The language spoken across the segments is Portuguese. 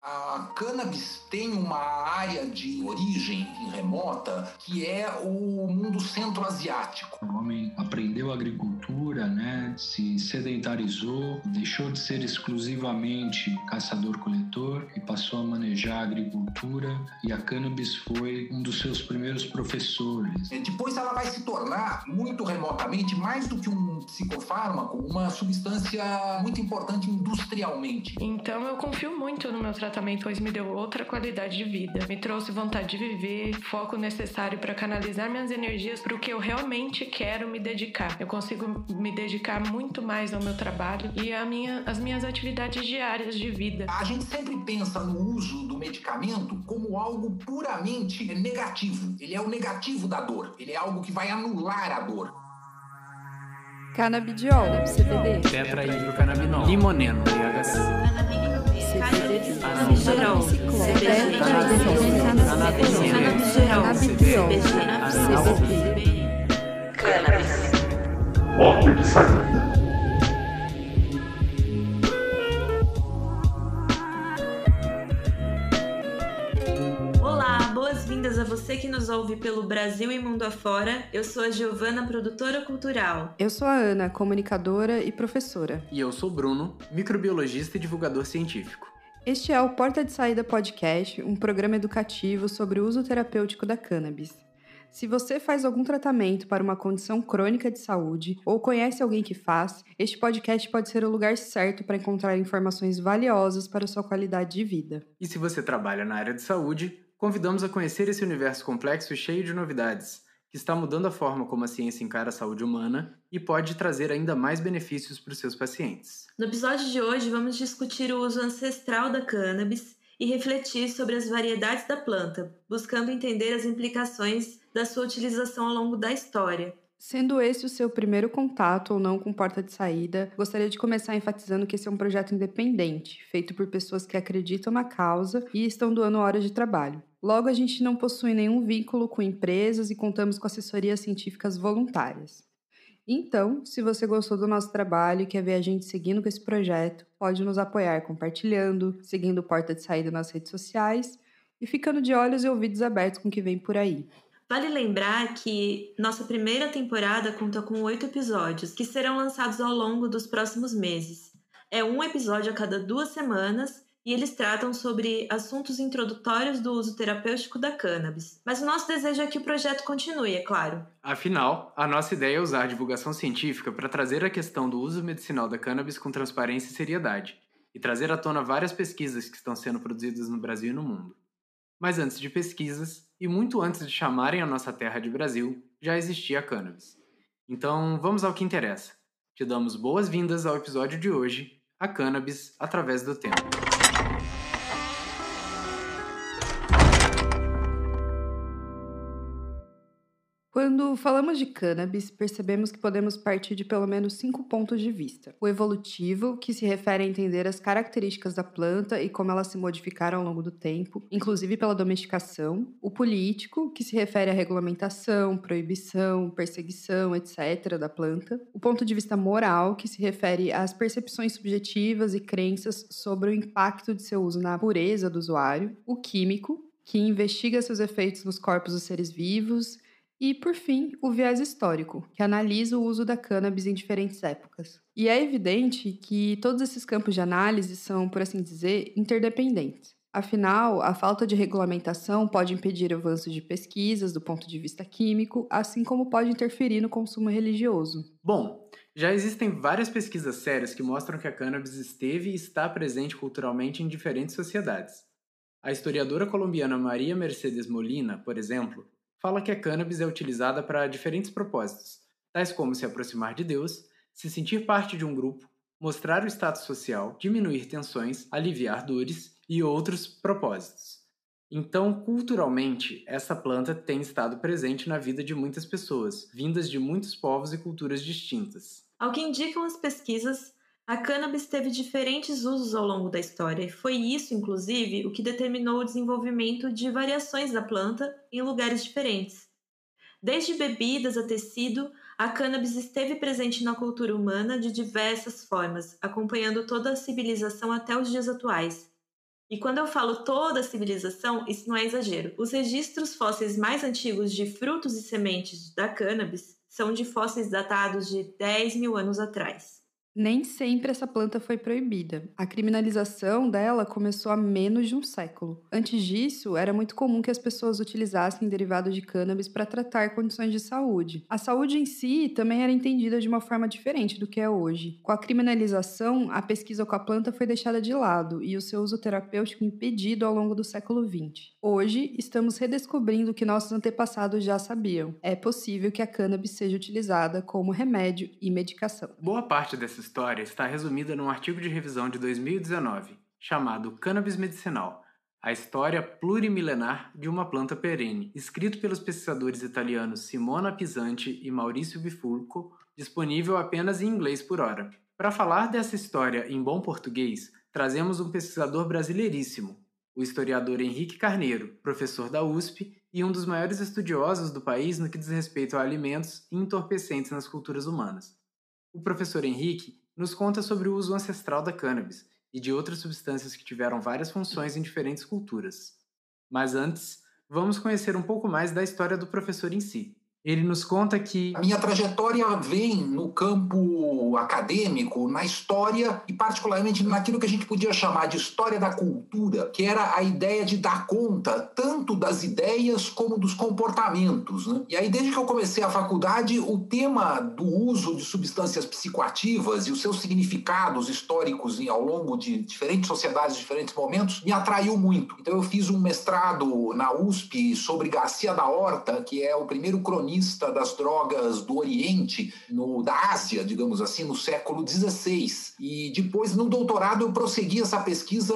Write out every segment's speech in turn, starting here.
A cannabis tem uma área de origem remota que é o mundo centro-asiático. O homem aprendeu agricultura, né? se sedentarizou, deixou de ser exclusivamente caçador-coletor e passou a manejar a agricultura e a cannabis foi um dos seus primeiros professores. Depois ela vai se tornar, muito remotamente, mais do que um psicofármaco, uma substância muito importante industrialmente. Então eu confio muito no meu tratamento tratamento, pois me deu outra qualidade de vida. Me trouxe vontade de viver, foco necessário para canalizar minhas energias para o que eu realmente quero me dedicar. Eu consigo me dedicar muito mais ao meu trabalho e às minha, minhas atividades diárias de vida. A gente sempre pensa no uso do medicamento como algo puramente negativo. Ele é o negativo da dor. Ele é algo que vai anular a dor. Canabidiol, CBD. Tetrahidrocannabinol. Limoneno, THC. Canabigerol, CBD, Canabigerol, CBD, Cannabis. Porta de saída. Você que nos ouve pelo Brasil e mundo afora. Eu sou a Giovana, produtora cultural. Eu sou a Ana, comunicadora e professora. E eu sou o Bruno, microbiologista e divulgador científico. Este é o Porta de Saída Podcast, um programa educativo sobre o uso terapêutico da cannabis. Se você faz algum tratamento para uma condição crônica de saúde ou conhece alguém que faz, este podcast pode ser o lugar certo para encontrar informações valiosas para a sua qualidade de vida. E se você trabalha na área de saúde, convidamos a conhecer esse universo complexo e cheio de novidades que está mudando a forma como a ciência encara a saúde humana e pode trazer ainda mais benefícios para os seus pacientes. No episódio de hoje, vamos discutir o uso ancestral da cannabis e refletir sobre as variedades da planta, buscando entender as implicações da sua utilização ao longo da história. Sendo esse o seu primeiro contato ou não com porta de saída, gostaria de começar enfatizando que esse é um projeto independente, feito por pessoas que acreditam na causa e estão doando horas de trabalho. Logo, a gente não possui nenhum vínculo com empresas e contamos com assessorias científicas voluntárias. Então, se você gostou do nosso trabalho e quer ver a gente seguindo com esse projeto, pode nos apoiar compartilhando, seguindo Porta de Saída nas redes sociais e ficando de olhos e ouvidos abertos com o que vem por aí. Vale lembrar que nossa primeira temporada conta com oito episódios, que serão lançados ao longo dos próximos meses. É um episódio a cada duas semanas e eles tratam sobre assuntos introdutórios do uso terapêutico da cannabis. Mas o nosso desejo é que o projeto continue, é claro. Afinal, a nossa ideia é usar a divulgação científica para trazer a questão do uso medicinal da cannabis com transparência e seriedade, e trazer à tona várias pesquisas que estão sendo produzidas no Brasil e no mundo. Mas antes de pesquisas, e muito antes de chamarem a nossa terra de Brasil, já existia cannabis. Então, vamos ao que interessa. Te damos boas-vindas ao episódio de hoje, a cannabis através do tempo. Quando falamos de cannabis, percebemos que podemos partir de pelo menos cinco pontos de vista. O evolutivo, que se refere a entender as características da planta e como elas se modificaram ao longo do tempo, inclusive pela domesticação. O político, que se refere à regulamentação, proibição, perseguição, etc. da planta. O ponto de vista moral, que se refere às percepções subjetivas e crenças sobre o impacto de seu uso na pureza do usuário. O químico, que investiga seus efeitos nos corpos dos seres vivos e, por fim, o viés histórico, que analisa o uso da cannabis em diferentes épocas. E é evidente que todos esses campos de análise são, por assim dizer, interdependentes. Afinal, a falta de regulamentação pode impedir o avanço de pesquisas do ponto de vista químico, assim como pode interferir no consumo religioso. Bom, já existem várias pesquisas sérias que mostram que a cannabis esteve e está presente culturalmente em diferentes sociedades. A historiadora colombiana Maria Mercedes Molina, por exemplo, fala que a cannabis é utilizada para diferentes propósitos, tais como se aproximar de Deus, se sentir parte de um grupo, mostrar o status social, diminuir tensões, aliviar dores e outros propósitos. Então, culturalmente, essa planta tem estado presente na vida de muitas pessoas, vindas de muitos povos e culturas distintas. Ao que indicam as pesquisas, a cannabis teve diferentes usos ao longo da história e foi isso, inclusive, o que determinou o desenvolvimento de variações da planta em lugares diferentes. Desde bebidas a tecido, a cannabis esteve presente na cultura humana de diversas formas, acompanhando toda a civilização até os dias atuais. E quando eu falo toda a civilização, isso não é exagero. Os registros fósseis mais antigos de frutos e sementes da cannabis são de fósseis datados de 10 mil anos atrás. Nem sempre essa planta foi proibida. A criminalização dela começou há menos de um século. Antes disso, era muito comum que as pessoas utilizassem derivados de cannabis para tratar condições de saúde. A saúde em si também era entendida de uma forma diferente do que é hoje. Com a criminalização, a pesquisa com a planta foi deixada de lado e o seu uso terapêutico impedido ao longo do século XX. Hoje, estamos redescobrindo o que nossos antepassados já sabiam. É possível que a cannabis seja utilizada como remédio e medicação. Boa parte dessas história está resumida num artigo de revisão de 2019, chamado Cannabis Medicinal, a história plurimilenar de uma planta perene, escrito pelos pesquisadores italianos Simona Pisanti e Maurício Bifulco, disponível apenas em inglês por hora. Para falar dessa história em bom português, trazemos um pesquisador brasileiríssimo, o historiador Henrique Carneiro, professor da USP e um dos maiores estudiosos do país no que diz respeito a alimentos e entorpecentes nas culturas humanas. O professor Henrique nos conta sobre o uso ancestral da cannabis e de outras substâncias que tiveram várias funções em diferentes culturas. Mas antes, vamos conhecer um pouco mais da história do professor em si. Ele nos conta que. A minha trajetória vem no campo acadêmico, na história e, particularmente, naquilo que a gente podia chamar de história da cultura, que era a ideia de dar conta tanto das ideias como dos comportamentos. Né? E aí, desde que eu comecei a faculdade, o tema do uso de substâncias psicoativas e os seus significados históricos ao longo de diferentes sociedades, diferentes momentos, me atraiu muito. Então, eu fiz um mestrado na USP sobre Garcia da Horta, que é o primeiro cronista cronista das drogas do Oriente, no, da Ásia, digamos assim, no século XVI. E depois, no doutorado, eu prossegui essa pesquisa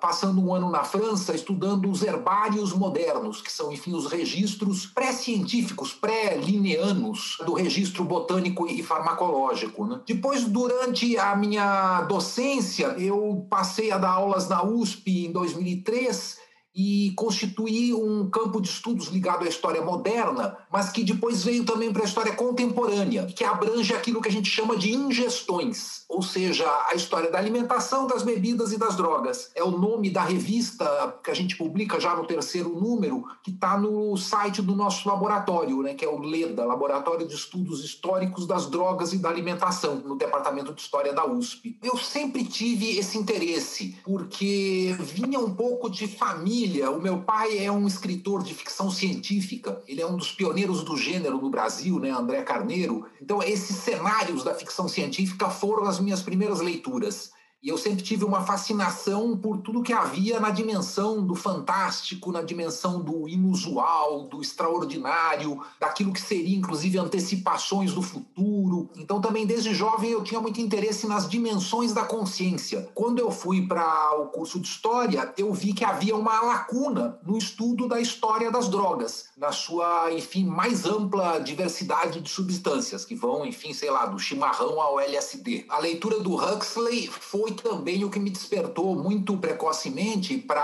passando um ano na França, estudando os herbários modernos, que são, enfim, os registros pré-científicos, pré-lineanos do registro botânico e farmacológico. Né? Depois, durante a minha docência, eu passei a dar aulas na USP em 2003 e constituir um campo de estudos ligado à história moderna, mas que depois veio também para a história contemporânea, que abrange aquilo que a gente chama de ingestões, ou seja, a história da alimentação, das bebidas e das drogas. É o nome da revista que a gente publica já no terceiro número, que está no site do nosso laboratório, né, que é o LEDA, Laboratório de Estudos Históricos das Drogas e da Alimentação, no Departamento de História da USP. Eu sempre tive esse interesse, porque vinha um pouco de família família, o meu pai é um escritor de ficção científica, ele é um dos pioneiros do gênero no Brasil, né, André Carneiro. Então, esses cenários da ficção científica foram as minhas primeiras leituras. E eu sempre tive uma fascinação por tudo que havia na dimensão do fantástico, na dimensão do inusual, do extraordinário, daquilo que seria inclusive antecipações do futuro. Então também desde jovem eu tinha muito interesse nas dimensões da consciência. Quando eu fui para o curso de história, eu vi que havia uma lacuna no estudo da história das drogas, na sua, enfim, mais ampla diversidade de substâncias que vão, enfim, sei lá, do chimarrão ao LSD. A leitura do Huxley foi foi também o que me despertou muito precocemente para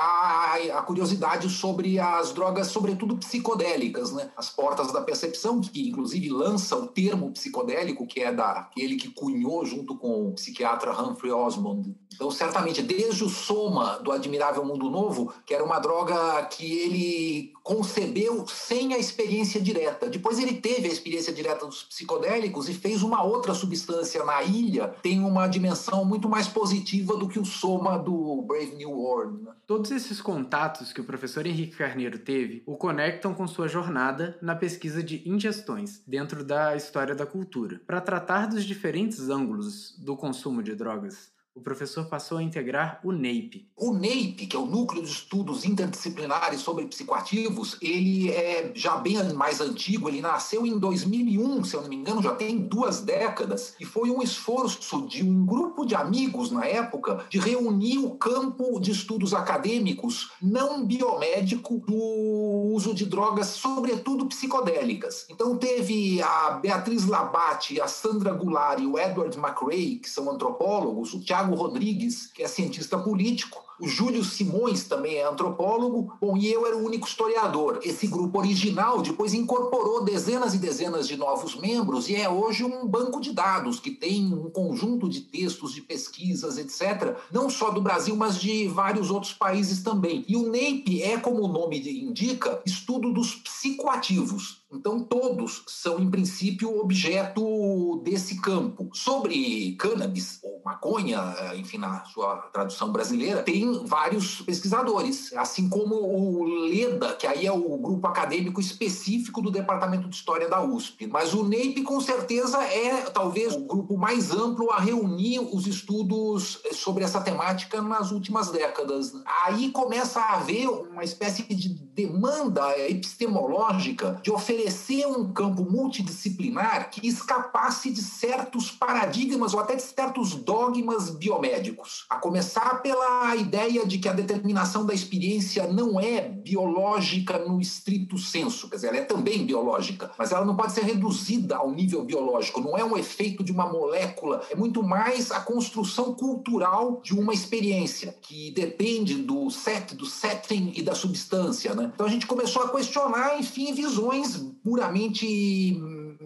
a curiosidade sobre as drogas, sobretudo psicodélicas, né? As portas da percepção, que inclusive lança o termo psicodélico, que é daquele que cunhou junto com o psiquiatra Humphrey Osmond. Então, certamente, desde o Soma do Admirável Mundo Novo, que era uma droga que ele concebeu sem a experiência direta. Depois ele teve a experiência direta dos psicodélicos e fez uma outra substância na ilha, tem uma dimensão muito mais positiva do que o soma do Brave New World. Né? Todos esses contatos que o professor Henrique Carneiro teve o conectam com sua jornada na pesquisa de ingestões dentro da história da cultura, para tratar dos diferentes ângulos do consumo de drogas o professor passou a integrar o NEIP. O NEIP, que é o Núcleo de Estudos Interdisciplinares sobre Psicoativos, ele é já bem mais antigo, ele nasceu em 2001, se eu não me engano, já tem duas décadas, e foi um esforço de um grupo de amigos na época de reunir o campo de estudos acadêmicos não biomédico do uso de drogas, sobretudo psicodélicas. Então teve a Beatriz Labate, a Sandra Goulart e o Edward McRae, que são antropólogos, o Tiago Rodrigues, que é cientista político, O Júlio Simões também é antropólogo. Bom, e eu era o único historiador. Esse grupo original depois incorporou dezenas e dezenas de novos membros e é hoje um banco de dados que tem um conjunto de textos, de pesquisas, etc., não só do Brasil, mas de vários outros países também. E o NAPE é, como o nome indica, estudo dos psicoativos. Então, todos são, em princípio, objeto desse campo. Sobre cannabis, ou maconha, enfim, na sua tradução brasileira, tem vários pesquisadores, assim como o LEDA, que aí é o grupo acadêmico específico do Departamento de História da USP. Mas o NEIP, com certeza, é talvez o grupo mais amplo a reunir os estudos sobre essa temática nas últimas décadas. Aí começa a haver uma espécie de demanda epistemológica de oferecer oferecer um campo multidisciplinar que escapasse de certos paradigmas ou até de certos dogmas biomédicos. A começar pela ideia de que a determinação da experiência não é biológica no estrito senso, quer dizer, ela é também biológica, mas ela não pode ser reduzida ao nível biológico, não é um efeito de uma molécula, é muito mais a construção cultural de uma experiência que depende do set, do setting e da substância, né? Então a gente começou a questionar, enfim, visões puramente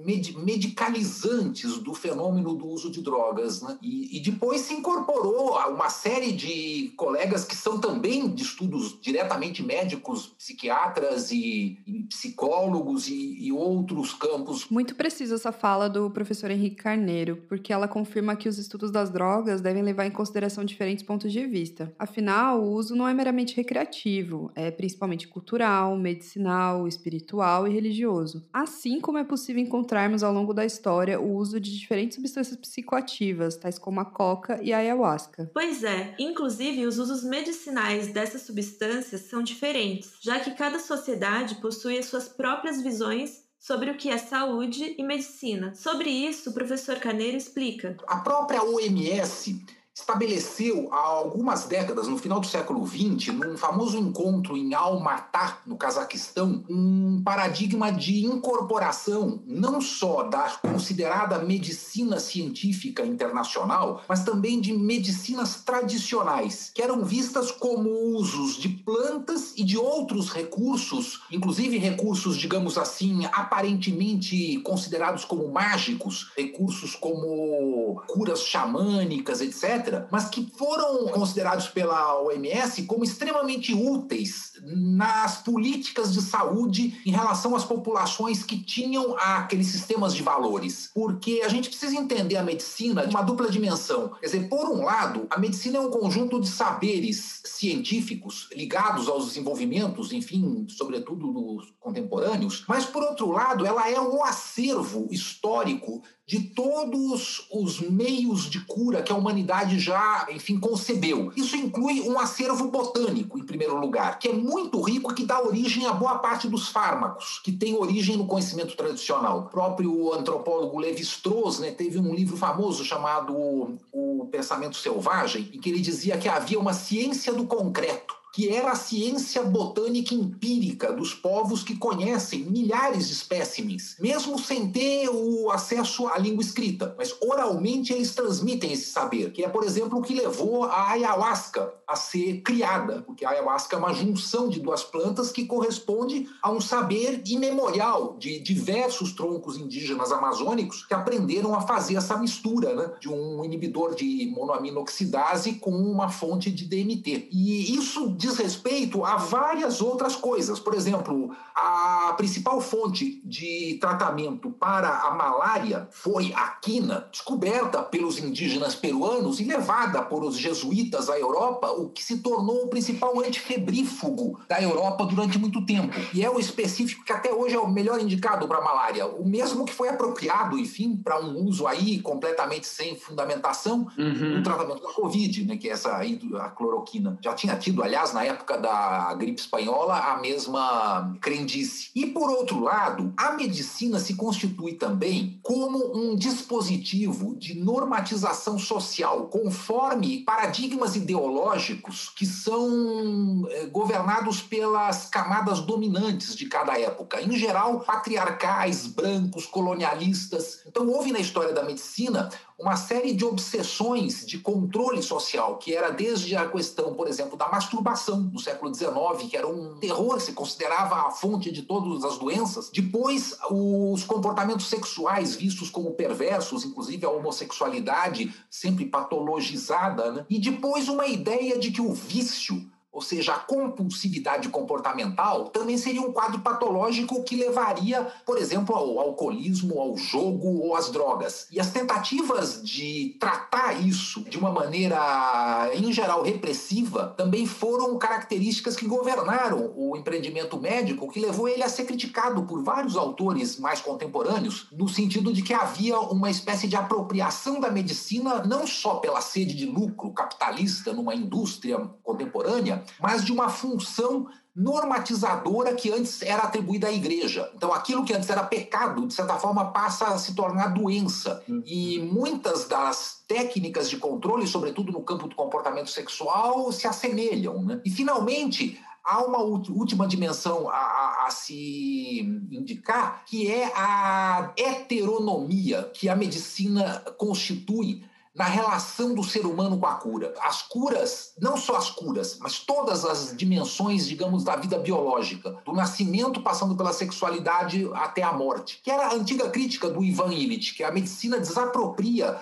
medicalizantes do fenômeno do uso de drogas. Né? E, e, depois se incorporou a uma série de colegas que são também de estudos diretamente médicos, psiquiatras e, e psicólogos e, e, outros campos. Muito precisa essa fala do professor Henrique Carneiro, porque ela confirma que os estudos das drogas devem levar em consideração diferentes pontos de vista. Afinal, o uso não é meramente recreativo, é principalmente cultural, medicinal, espiritual e religioso. Assim como é possível encontrar encontrarmos ao longo da história o uso de diferentes substâncias psicoativas, tais como a coca e a ayahuasca. Pois é, inclusive os usos medicinais dessas substâncias são diferentes, já que cada sociedade possui as suas próprias visões sobre o que é saúde e medicina. Sobre isso, o professor Caneiro explica. A própria OMS estabeleceu há algumas décadas, no final do século XX, num famoso encontro em Almatá, no Cazaquistão, um paradigma de incorporação não só da considerada medicina científica internacional, mas também de medicinas tradicionais, que eram vistas como usos de plantas e de outros recursos, inclusive recursos, digamos assim, aparentemente considerados como mágicos, recursos como curas xamânicas, etc mas que foram considerados pela OMS como extremamente úteis nas políticas de saúde em relação às populações que tinham aqueles sistemas de valores. Porque a gente precisa entender a medicina de uma dupla dimensão. Quer dizer, por um lado, a medicina é um conjunto de saberes científicos ligados aos desenvolvimentos, enfim, sobretudo dos contemporâneos, mas por outro lado, ela é um acervo histórico de todos os meios de cura que a humanidade já, enfim, concebeu. Isso inclui um acervo botânico, em primeiro lugar, que é muito rico e que dá origem a boa parte dos fármacos, que tem origem no conhecimento tradicional. O próprio antropólogo Levi-Strauss né, teve um livro famoso chamado O Pensamento Selvagem, em que ele dizia que havia uma ciência do concreto que era a ciência botânica empírica dos povos que conhecem milhares de espécimes, mesmo sem ter o acesso à língua escrita. Mas oralmente eles transmitem esse saber, que é, por exemplo, o que levou a ayahuasca a ser criada, porque a ayahuasca é uma junção de duas plantas que corresponde a um saber imemorial de diversos troncos indígenas amazônicos que aprenderam a fazer essa mistura né, de um inibidor de monoaminoxidase com uma fonte de DMT. E isso diz respeito a várias outras coisas. Por exemplo, a principal fonte de tratamento para a malária foi a quina, descoberta pelos indígenas peruanos e levada por os jesuítas à Europa, o que se tornou o principal antifebrífugo da Europa durante muito tempo. E é o específico que até hoje é o melhor indicado para a malária. O mesmo que foi apropriado, enfim, para um uso aí completamente sem fundamentação uhum. no tratamento da Covid, né, que é essa a cloroquina. Já tinha tido, aliás, na época da gripe espanhola, a mesma crendice. E, por outro lado, a medicina se constitui também como um dispositivo de normatização social, conforme paradigmas ideológicos que são eh, governados pelas camadas dominantes de cada época, em geral patriarcais, brancos, colonialistas. Então houve na história da medicina uma série de obsessões de controle social, que era desde a questão, por exemplo, da masturbação no século XIX, que era um terror, se considerava a fonte de todas as doenças. Depois, os comportamentos sexuais vistos como perversos, inclusive a homossexualidade sempre patologizada, né? e depois uma ideia de que o vício ou seja, a compulsividade comportamental, também seria um quadro patológico que levaria, por exemplo, ao alcoolismo, ao jogo ou às drogas. E as tentativas de tratar isso de uma maneira, em geral, repressiva, também foram características que governaram o empreendimento médico, que levou ele a ser criticado por vários autores mais contemporâneos, no sentido de que havia uma espécie de apropriação da medicina, não só pela sede de lucro capitalista numa indústria contemporânea, mas de uma função normatizadora que antes era atribuída à igreja. Então, aquilo que antes era pecado, de certa forma, passa a se tornar doença. Uhum. E muitas das técnicas de controle, sobretudo no campo do comportamento sexual, se assemelham. Né? E, finalmente, há uma última dimensão a, a, a, se indicar, que é a heteronomia que a medicina constitui na relação do ser humano com a cura. As curas, não só as curas, mas todas as dimensões, digamos, da vida biológica, do nascimento passando pela sexualidade até a morte, que era a antiga crítica do Ivan Illich, que a medicina desapropria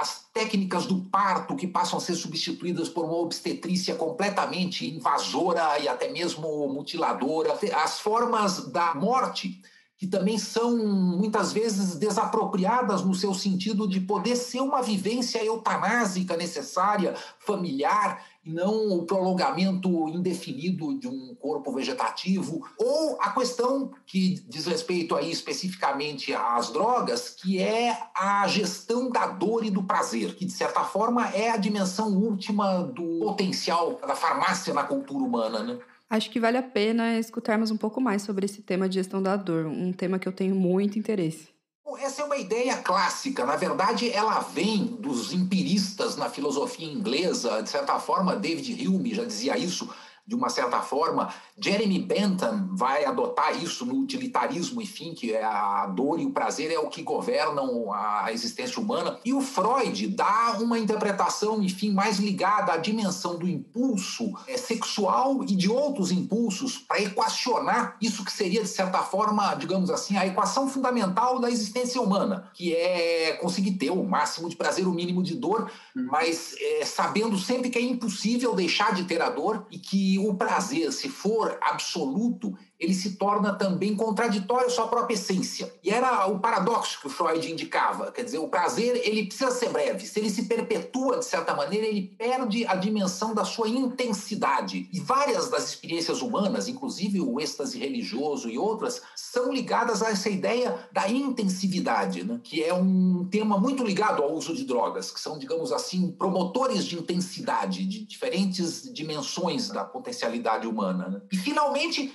as técnicas do parto que passam a ser substituídas por uma obstetrícia completamente invasora e até mesmo mutiladora, as formas da morte que também são muitas vezes desapropriadas no seu sentido de poder ser uma vivência eutanásica necessária, familiar, e não o prolongamento indefinido de um corpo vegetativo, ou a questão que diz respeito aí especificamente às drogas, que é a gestão da dor e do prazer, que de certa forma é a dimensão última do potencial da farmácia na cultura humana, né? Acho que vale a pena escutarmos um pouco mais sobre esse tema de gestão da dor, um tema que eu tenho muito interesse. Essa é uma ideia clássica. Na verdade, ela vem dos empiristas na filosofia inglesa. De certa forma, David Hume já dizia isso de uma certa forma. Jeremy Bentham vai adotar isso no utilitarismo, enfim, que é a dor e o prazer é o que governam a existência humana. E o Freud dá uma interpretação, enfim, mais ligada à dimensão do impulso é, sexual e de outros impulsos para equacionar isso que seria, de certa forma, digamos assim, a equação fundamental da existência humana, que é conseguir ter o máximo de prazer, o mínimo de dor, hum. mas é, sabendo sempre que é impossível deixar de ter a dor e que o prazer, se for absoluto, ele se torna também contraditório à sua própria essência. E era o paradoxo que o Freud indicava. Quer dizer, o prazer ele precisa ser breve. Se ele se perpetua de certa maneira, ele perde a dimensão da sua intensidade. E várias das experiências humanas, inclusive o êxtase religioso e outras, são ligadas a essa ideia da intensividade, né? que é um tema muito ligado ao uso de drogas, que são, digamos assim, promotores de intensidade, de diferentes dimensões da potencialidade humana. Né? E, finalmente,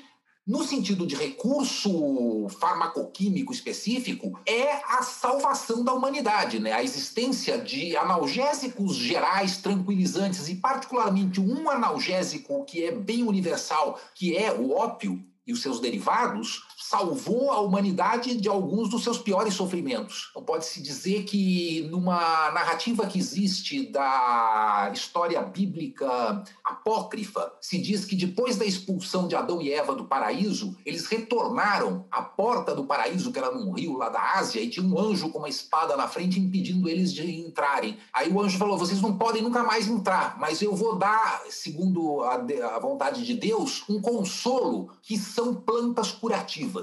no sentido de recurso farmacoquímico específico, é a salvação da humanidade, né? A existência de analgésicos gerais, tranquilizantes, e particularmente um analgésico que é bem universal, que é o ópio e os seus derivados, salvou a humanidade de alguns dos seus piores sofrimentos. Então, pode-se dizer que, numa narrativa que existe da história bíblica apócrifa, se diz que depois da expulsão de Adão e Eva do paraíso, eles retornaram à porta do paraíso, que era num rio lá da Ásia, e tinha um anjo com uma espada na frente impedindo eles de entrarem. Aí o anjo falou: vocês não podem nunca mais entrar, mas eu vou dar, segundo a, a vontade de Deus, um consolo que são plantas curativas.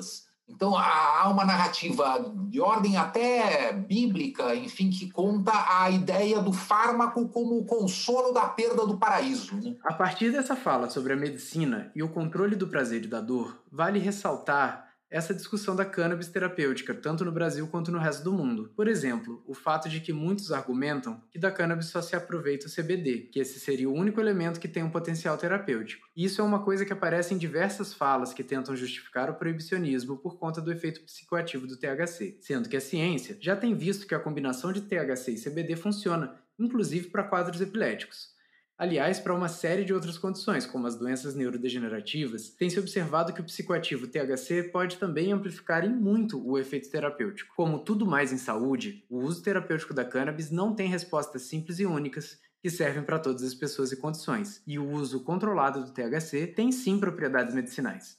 Então há uma narrativa de ordem até bíblica, enfim, que conta a ideia do fármaco como o consolo da perda do paraíso. Né? A partir dessa fala sobre a medicina e o controle do prazer e da dor, vale ressaltar essa discussão da cannabis terapêutica, tanto no Brasil quanto no resto do mundo. Por exemplo, o fato de que muitos argumentam que da cannabis só se aproveita o CBD, que esse seria o único elemento que tem um potencial terapêutico. E isso é uma coisa que aparece em diversas falas que tentam justificar o proibicionismo por conta do efeito psicoativo do THC, sendo que a ciência já tem visto que a combinação de THC e CBD funciona, inclusive para quadros epiléticos. Aliás, para uma série de outras condições, como as doenças neurodegenerativas, tem se observado que o psicoativo THC pode também amplificar em muito o efeito terapêutico. Como tudo mais em saúde, o uso terapêutico da cannabis não tem respostas simples e únicas que servem para todas as pessoas e condições, e o uso controlado do THC tem sim propriedades medicinais.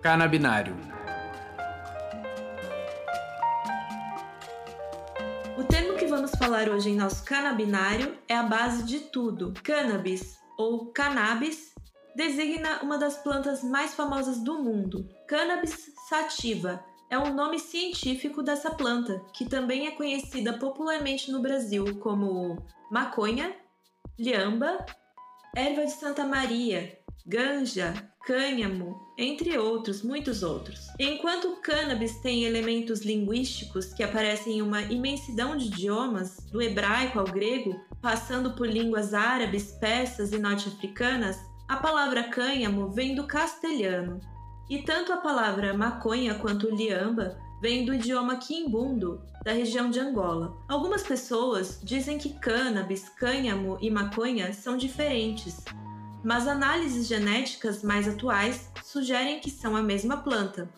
Canabinário vamos falar hoje em nosso canabinário é a base de tudo. Cannabis ou cannabis designa uma das plantas mais famosas do mundo. Cannabis sativa é o nome científico dessa planta, que também é conhecida popularmente no Brasil como maconha, liamba, erva de Santa Maria, ganja, cânhamo, entre outros, muitos outros. Enquanto o cannabis tem elementos linguísticos que aparecem em uma imensidão de idiomas, do hebraico ao grego, passando por línguas árabes, persas e norte-africanas, a palavra cânhamo vem do castelhano. E tanto a palavra maconha quanto liamba vem do idioma quimbundo, da região de Angola. Algumas pessoas dizem que cannabis, cânhamo e maconha são diferentes, mas análises genéticas mais atuais sugerem que são a mesma planta.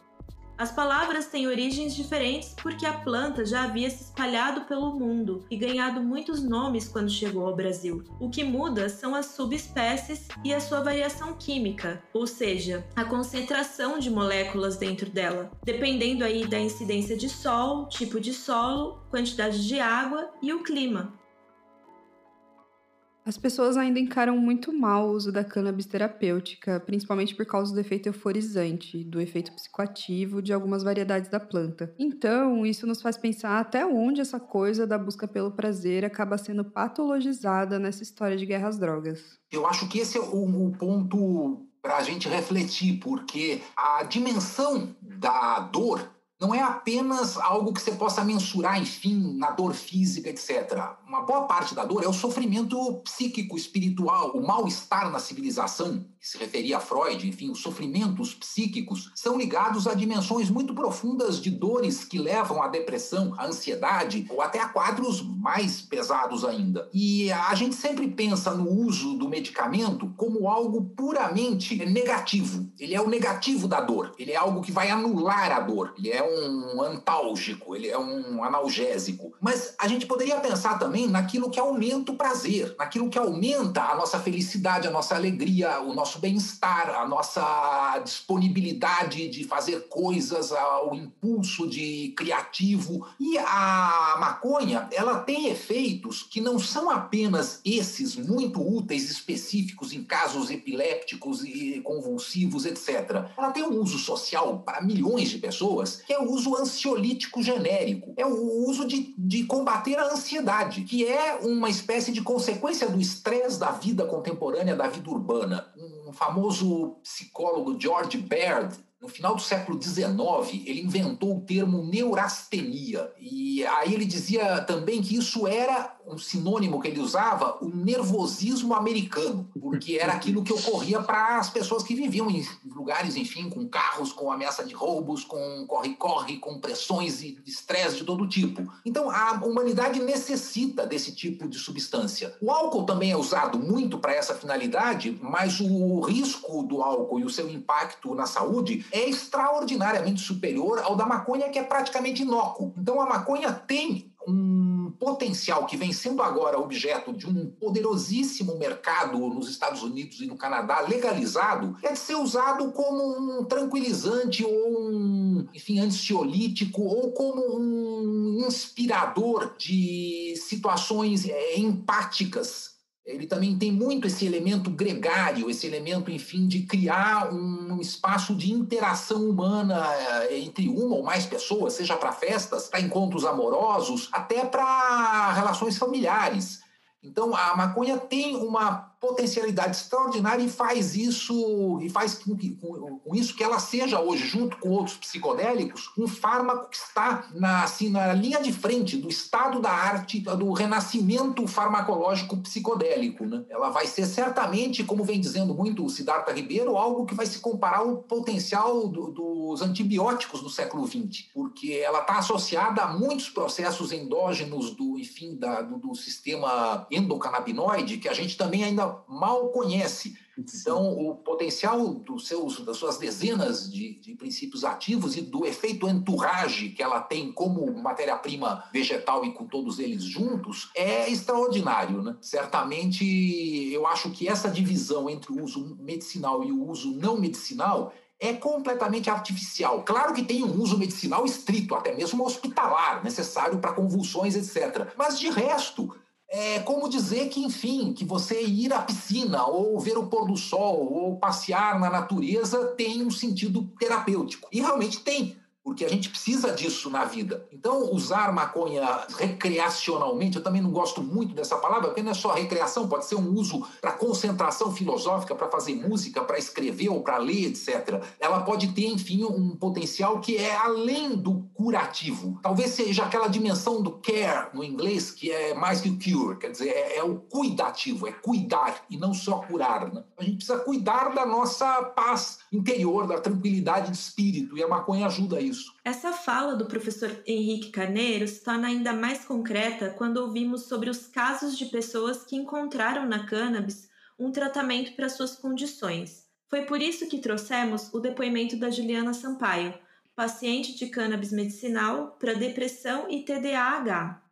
As palavras têm origens diferentes porque a planta já havia se espalhado pelo mundo e ganhado muitos nomes quando chegou ao Brasil. O que muda são as subespécies e a sua variação química, ou seja, a concentração de moléculas dentro dela, dependendo aí da incidência de sol, tipo de solo, quantidade de água e o clima. As pessoas ainda encaram muito mal o uso da cannabis terapêutica, principalmente por causa do efeito euforizante, do efeito psicoativo de algumas variedades da planta. Então, isso nos faz pensar até onde essa coisa da busca pelo prazer acaba sendo patologizada nessa história de guerras drogas. Eu acho que esse é o, o ponto para a gente refletir, porque a dimensão da dor não é apenas algo que você possa mensurar, enfim, na dor física, etc. Uma boa parte da dor é o sofrimento psíquico, espiritual, o mal-estar na civilização, que se referia a Freud, enfim, os sofrimentos psíquicos são ligados a dimensões muito profundas de dores que levam à depressão, à ansiedade ou até a quadros mais pesados ainda. E a gente sempre pensa no uso do medicamento como algo puramente negativo. Ele é o negativo da dor, ele é algo que vai anular a dor, ele é um antálgico, ele é um analgésico. Mas a gente poderia pensar também naquilo que aumenta o prazer, naquilo que aumenta a nossa felicidade, a nossa alegria, o nosso bem-estar, a nossa disponibilidade de fazer coisas, o impulso de criativo. E a maconha, ela tem efeitos que não são apenas esses muito úteis, específicos em casos epilépticos e convulsivos, etc. Ela tem um uso social para milhões de pessoas que é o uso ansiolítico genérico, é o uso de, de combater a ansiedade, que é uma espécie de consequência do estresse da vida contemporânea, da vida urbana. Um famoso psicólogo, George Baird, no final do século XIX, ele inventou o termo neurastenia. E aí ele dizia também que isso era um sinônimo que ele usava, o nervosismo americano, porque era aquilo que ocorria para as pessoas que viviam em lugares, enfim, com carros, com ameaça de roubos, com corre-corre, com pressões e estresse de todo tipo. Então, a humanidade necessita desse tipo de substância. O álcool também é usado muito para essa finalidade, mas o risco do álcool e o seu impacto na saúde é extraordinariamente superior ao da maconha, que é praticamente inócuo. Então, a maconha tem um potencial que vem sendo agora objeto de um poderosíssimo mercado nos Estados Unidos e no Canadá legalizado, é de ser usado como um tranquilizante ou um, enfim, ansiolítico ou como um inspirador de situações é, empáticas ele também tem muito esse elemento gregário, esse elemento, enfim, de criar um espaço de interação humana eh, entre uma ou mais pessoas, seja para festas, para encontros amorosos, até para relações familiares. Então, a maconha tem uma potencialidade extraordinária e faz isso e faz com, que, com, com, isso que ela seja hoje, junto com outros psicodélicos, um fármaco que está na, assim, na linha de frente do estado da arte, do renascimento farmacológico psicodélico. Né? Ela vai ser certamente, como vem dizendo muito o Siddhartha Ribeiro, algo que vai se comparar ao potencial do, dos antibióticos do século XX, porque ela está associada a muitos processos endógenos do, enfim, da, do, do sistema endocannabinoide que a gente também ainda mal conhece. Então, o potencial dos seus, das suas dezenas de, de princípios ativos e do efeito entourage que ela tem como matéria-prima vegetal e com todos eles juntos é extraordinário. Né? Certamente, eu acho que essa divisão entre o uso medicinal e o uso não medicinal é completamente artificial. Claro que tem um uso medicinal estrito, até mesmo hospitalar, necessário para convulsões, etc. Mas de resto, é como dizer que, enfim, que você ir à piscina ou ver o pôr do sol ou passear na natureza tem um sentido terapêutico. E realmente tem porque a gente precisa disso na vida. Então, usar maconha recreacionalmente, eu também não gosto muito dessa palavra, porque não é só recreação, pode ser um uso para concentração filosófica, para fazer música, para escrever ou para ler, etc. Ela pode ter, enfim, um potencial que é além do curativo. Talvez seja aquela dimensão do care no inglês, que é mais que o cure, quer dizer, é, é o cuidativo, é cuidar e não só curar. Né? A gente precisa cuidar da nossa paz interior, da tranquilidade de espírito, e a maconha ajuda isso isso. Essa fala do professor Henrique Carneiro se torna ainda mais concreta quando ouvimos sobre os casos de pessoas que encontraram na cannabis um tratamento para suas condições. Foi por isso que trouxemos o depoimento da Juliana Sampaio, paciente de cannabis medicinal para depressão e TDAH.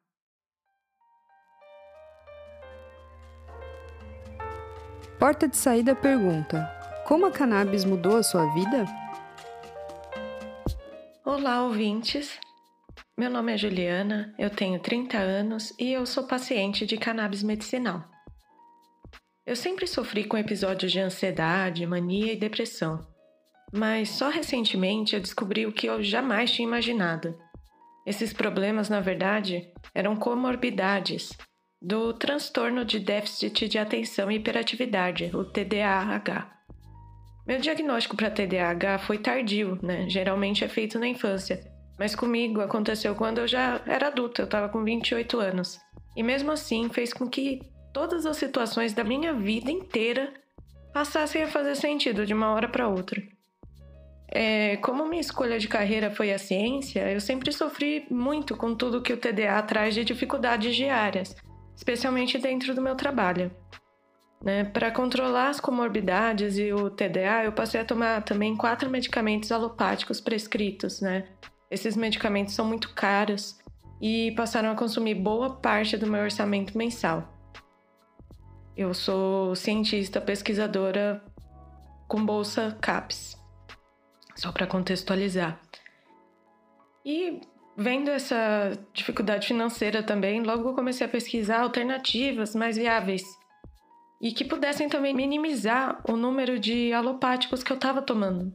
Porta de Saída pergunta: Como a cannabis mudou a sua vida? Olá, ouvintes! Meu nome é Juliana, eu tenho 30 anos e eu sou paciente de cannabis medicinal. Eu sempre sofri com episódios de ansiedade, mania e depressão, mas só recentemente eu descobri o que eu jamais tinha imaginado. Esses problemas, na verdade, eram comorbidades do transtorno de déficit de atenção e hiperatividade, o TDAH. Meu diagnóstico para TDAH foi tardio, né? Geralmente é feito na infância. Mas comigo aconteceu quando eu já era adulta, eu estava com 28 anos. E mesmo assim fez com que todas as situações da minha vida inteira passassem a fazer sentido de uma hora para outra. É, como minha escolha de carreira foi a ciência, eu sempre sofri muito com tudo que o TDA traz de dificuldades diárias, especialmente dentro do meu trabalho. Né? Para controlar as comorbidades e o TDA, eu passei a tomar também quatro medicamentos alopáticos prescritos. Né? Esses medicamentos são muito caros e passaram a consumir boa parte do meu orçamento mensal. Eu sou cientista pesquisadora com bolsa CAPES, só para contextualizar. E vendo essa dificuldade financeira também, logo comecei a pesquisar alternativas mais viáveis e que pudessem também minimizar o número de alopáticos que eu estava tomando.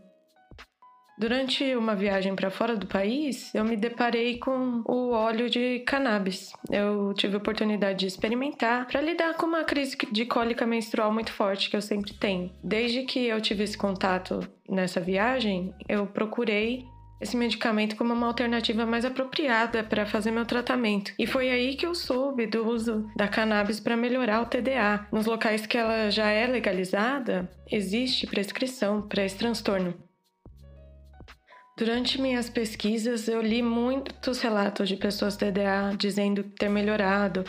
Durante uma viagem para fora do país, eu me deparei com o óleo de cannabis. Eu tive a oportunidade de experimentar para lidar com uma crise de cólica menstrual muito forte que eu sempre tenho. Desde que eu tive esse contato nessa viagem, eu procurei esse medicamento como uma alternativa mais apropriada para fazer meu tratamento. E foi aí que eu soube do uso da cannabis para melhorar o TDA. Nos locais que ela já é legalizada, existe prescrição para esse transtorno. Durante minhas pesquisas, eu li muitos relatos de pessoas TDA dizendo ter melhorado,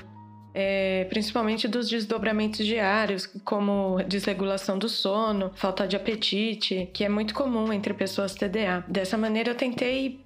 é, principalmente dos desdobramentos diários, como desregulação do sono, falta de apetite, que é muito comum entre pessoas TDA. Dessa maneira, eu tentei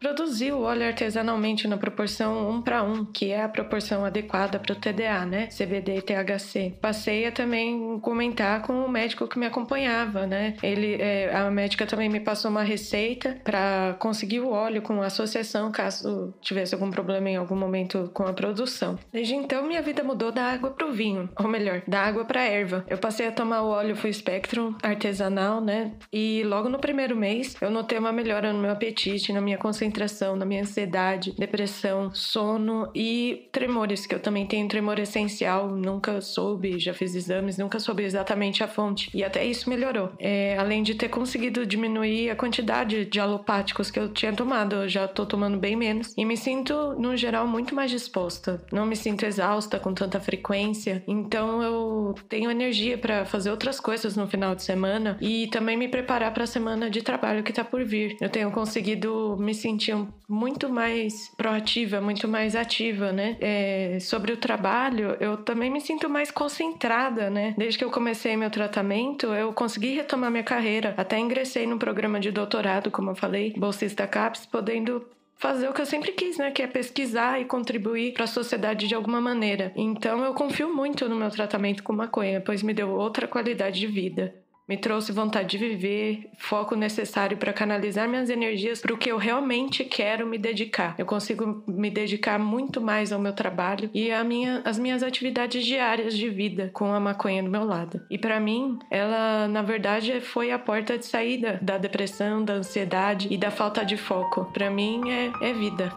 produziu o óleo artesanalmente na proporção 1 para 1, que é a proporção adequada para o TDA, né? CBD e THC. Passei a também comentar com o médico que me acompanhava, né? Ele, é, a médica também me passou uma receita para conseguir o óleo com associação, caso tivesse algum problema em algum momento com a produção. Desde então, minha vida mudou da água para o vinho, ou melhor, da água para erva. Eu passei a tomar o óleo Full Spectrum artesanal, né? E logo no primeiro mês, eu notei uma melhora no meu apetite, na minha consciência concentração, na minha ansiedade, depressão, sono e tremores, que eu também tenho tremor essencial, nunca soube, já fiz exames, nunca soube exatamente a fonte. E até isso melhorou. É, além de ter conseguido diminuir a quantidade de alopáticos que eu tinha tomado, eu já tô tomando bem menos. E me sinto, no geral, muito mais disposta. Não me sinto exausta com tanta frequência. Então eu tenho energia para fazer outras coisas no final de semana e também me preparar para a semana de trabalho que tá por vir. Eu tenho conseguido me sentir muito mais proativa, muito mais ativa, né? É, sobre o trabalho, eu também me sinto mais concentrada, né? Desde que eu comecei meu tratamento, eu consegui retomar minha carreira. Até ingressei no programa de doutorado, como eu falei, bolsista CAPES, podendo fazer o que eu sempre quis, né? Que é pesquisar e contribuir para a sociedade de alguma maneira. Então eu confio muito no meu tratamento com maconha, pois me deu outra qualidade de vida. Me trouxe vontade de viver, foco necessário para canalizar minhas energias para o que eu realmente quero me dedicar. Eu consigo me dedicar muito mais ao meu trabalho e à minha, às minhas atividades diárias de vida com a maconha do meu lado. E para mim, ela na verdade foi a porta de saída da depressão, da ansiedade e da falta de foco. Para mim é, é vida.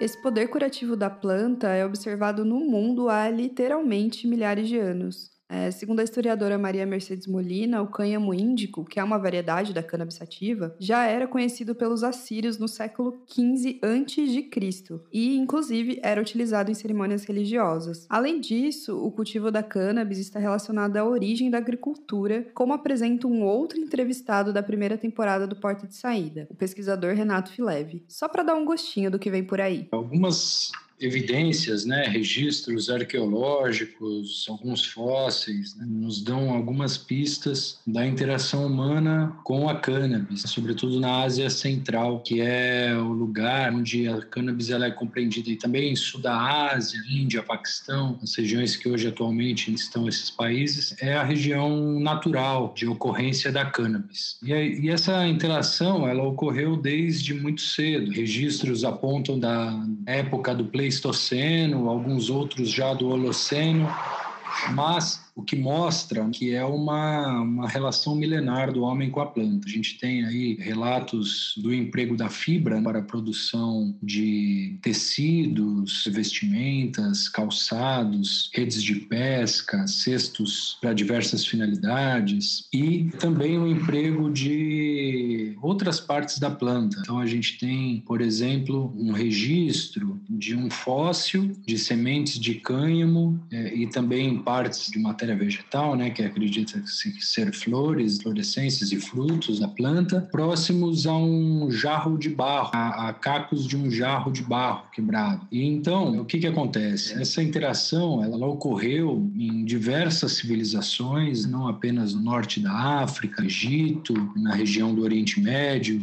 Esse poder curativo da planta é observado no mundo há literalmente milhares de anos. É, segundo a historiadora Maria Mercedes Molina, o cânhamo índico, que é uma variedade da cannabis sativa, já era conhecido pelos assírios no século XV a.C. e, inclusive, era utilizado em cerimônias religiosas. Além disso, o cultivo da cannabis está relacionado à origem da agricultura, como apresenta um outro entrevistado da primeira temporada do Porta de Saída, o pesquisador Renato Fileve. Só para dar um gostinho do que vem por aí. Algumas evidências, né, registros arqueológicos, alguns fósseis, né, nos dão algumas pistas da interação humana com a cannabis, sobretudo na Ásia Central, que é o lugar onde a cannabis ela é compreendida e também sul da Ásia, Índia, Paquistão, as regiões que hoje atualmente estão esses países, é a região natural de ocorrência da cannabis. E, e essa interação ela ocorreu desde muito cedo. Registros apontam da época do Pleistoceno Pleistoceno, alguns outros já do Holoceno, mas o que mostra que é uma, uma relação milenar do homem com a planta. A gente tem aí relatos do emprego da fibra para a produção de tecidos, vestimentas, calçados, redes de pesca, cestos para diversas finalidades e também o emprego de outras partes da planta. Então a gente tem, por exemplo, um registro de um fóssil de sementes de cânhamo é, e também partes de matéria vegetal, né, que acredita ser flores, florescências e frutos da planta, próximos a um jarro de barro, a, a cacos de um jarro de barro quebrado. E então, o que que acontece? Essa interação, ela ocorreu em diversas civilizações, não apenas no norte da África, Egito, na região do Oriente Médio,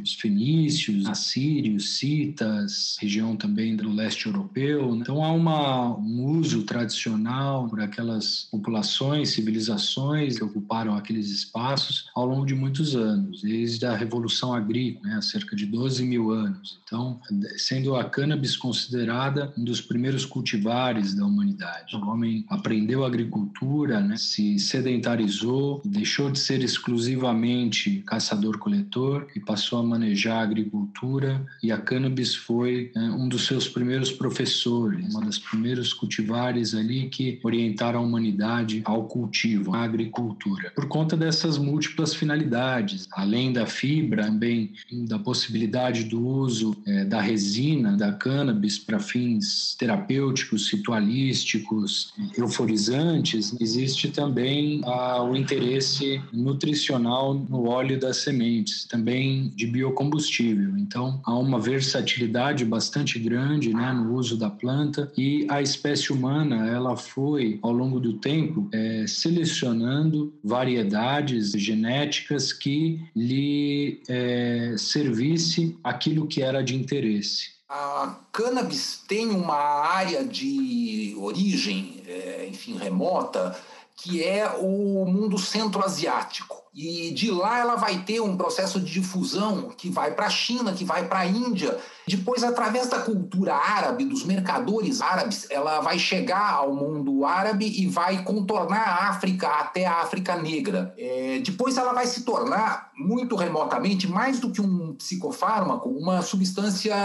os fenícios, assírios, citas, região também do leste europeu. Então há uma, um uso tradicional por aquelas populações civilizações que ocuparam aqueles espaços ao longo de muitos anos, desde a Revolução Agrícola, né, há cerca de 12 mil anos. Então, sendo a cannabis considerada um dos primeiros cultivares da humanidade. O homem aprendeu agricultura, né, se sedentarizou, deixou de ser exclusivamente caçador-coletor e passou a manejar a agricultura e a cannabis foi né, um dos seus primeiros professores, uma das primeiros cultivares ali que orientaram a humanidade ao cultivo, à agricultura, por conta dessas múltiplas finalidades, além da fibra, também da possibilidade do uso é, da resina, da cannabis para fins terapêuticos, ritualísticos, euforizantes, existe também ah, o interesse nutricional no óleo das sementes, também de biocombustível. Então, há uma versatilidade bastante grande né, no uso da planta e a espécie humana ela foi ao longo do tempo é, selecionando variedades genéticas que lhe é, servisse aquilo que era de interesse. A cannabis tem uma área de origem, é, enfim, remota, que é o mundo centro-asiático. E de lá ela vai ter um processo de difusão que vai para a China, que vai para a Índia Depois, através da cultura árabe, dos mercadores árabes, ela vai chegar ao mundo árabe e vai contornar a África até a África Negra. É, depois, ela vai se tornar, muito remotamente, mais do que um psicofármaco, uma substância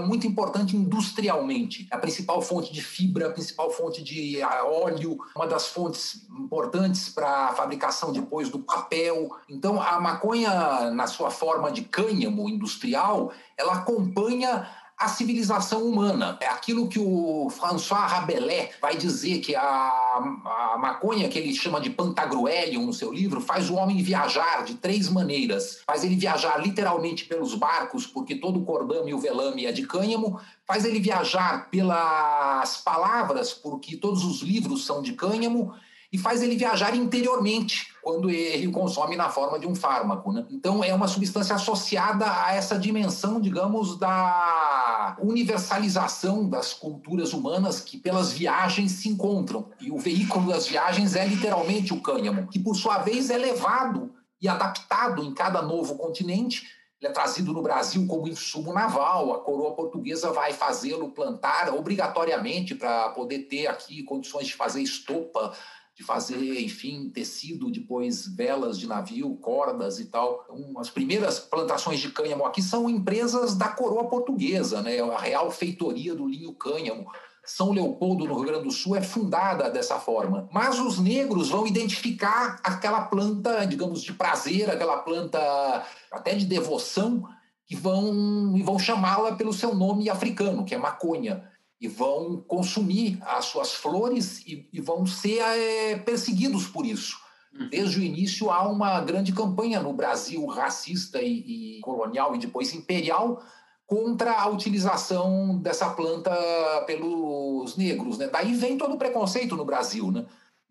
muito importante industrialmente. A principal fonte de fibra, a principal fonte de ah, óleo, uma das fontes importantes para a fabricação depois do papel. Então, a maconha, na sua forma de cânhamo industrial, ela acompanha a civilização humana. É aquilo que o François Rabelais vai dizer que a, a maconha, que ele chama de pantagruelium no seu livro, faz o homem viajar de três maneiras. Faz ele viajar literalmente pelos barcos, porque todo o cordame e o velame é de cânhamo. Faz ele viajar pelas palavras, porque todos os livros são de cânhamo e faz ele viajar interiormente quando ele consome na forma de um fármaco. Né? Então, é uma substância associada a essa dimensão, digamos, da universalização das culturas humanas que pelas viagens se encontram. E o veículo das viagens é literalmente o cânhamo, que por sua vez é levado e adaptado em cada novo continente ele é trazido no Brasil como insumo naval, a coroa portuguesa vai fazê-lo plantar obrigatoriamente para poder ter aqui condições de fazer estopa, de fazer, enfim, tecido, depois velas de navio, cordas e tal. Então, as primeiras plantações de cânhamo aqui são empresas da coroa portuguesa, né? a Real Feitoria do Linho Cânhamo. São Leopoldo, no Rio Grande do Sul, é fundada dessa forma. Mas os negros vão identificar aquela planta, digamos, de prazer, aquela planta até de devoção, e vão, e vão chamá-la pelo seu nome africano, que é maconha e vão consumir as suas flores e, e vão ser é, perseguidos por isso. Uhum. Desde o início há uma grande campanha no Brasil racista e, e colonial e depois imperial contra a utilização dessa planta pelos negros. Né? Daí vem todo o preconceito no Brasil. Né?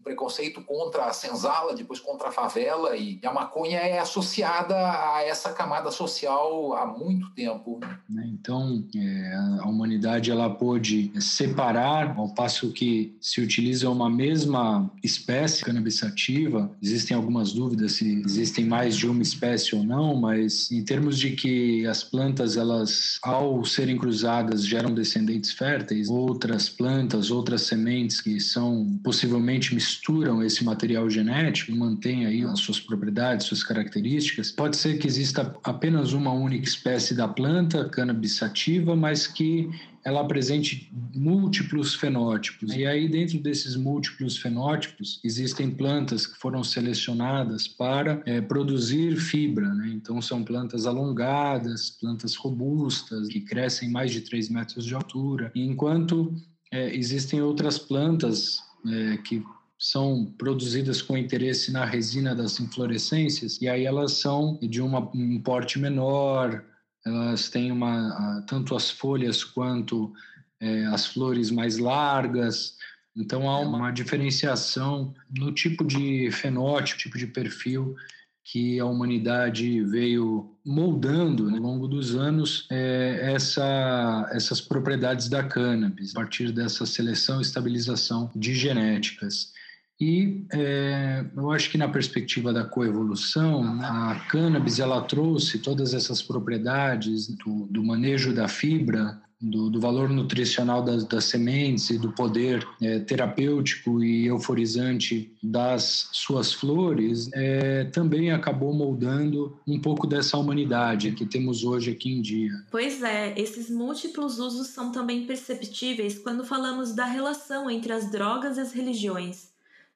Preconceito contra a senzala, depois contra a favela, e a maconha é associada a essa camada social há muito tempo. Né, então, é, a humanidade ela pôde separar, ao passo que se utiliza uma mesma espécie cannabis sativa, existem algumas dúvidas se existem mais de uma espécie ou não, mas em termos de que as plantas, elas, ao serem cruzadas, geram descendentes férteis, outras plantas, outras sementes que são possivelmente misturadas, misturam esse material genético, mantém aí as suas propriedades, suas características. Pode ser que exista apenas uma única espécie da planta, cannabis sativa, mas que ela apresente múltiplos fenótipos. E aí, dentro desses múltiplos fenótipos, existem plantas que foram selecionadas para é, produzir fibra. Né? Então, são plantas alongadas, plantas robustas, que crescem mais de 3 metros de altura. enquanto é, existem outras plantas é, que são produzidas com interesse na resina das inflorescências e aí elas são de uma, um porte menor, elas têm uma, tanto as folhas quanto é, as flores mais largas. Então há uma diferenciação no tipo de fenótipo, tipo de perfil que a humanidade veio moldando né, ao longo dos anos é, essa, essas propriedades da cannabis, a partir dessa seleção e estabilização de genéticas. E é, eu acho que na perspectiva da coevolução, a cannabis ela trouxe todas essas propriedades do, do manejo da fibra, do, do, valor nutricional das, das, sementes e do poder é, terapêutico e euforizante das suas flores, é, também acabou moldando um pouco dessa humanidade que temos hoje aqui em dia. Pois é, esses múltiplos usos são também perceptíveis quando falamos da relação entre as drogas e as religiões.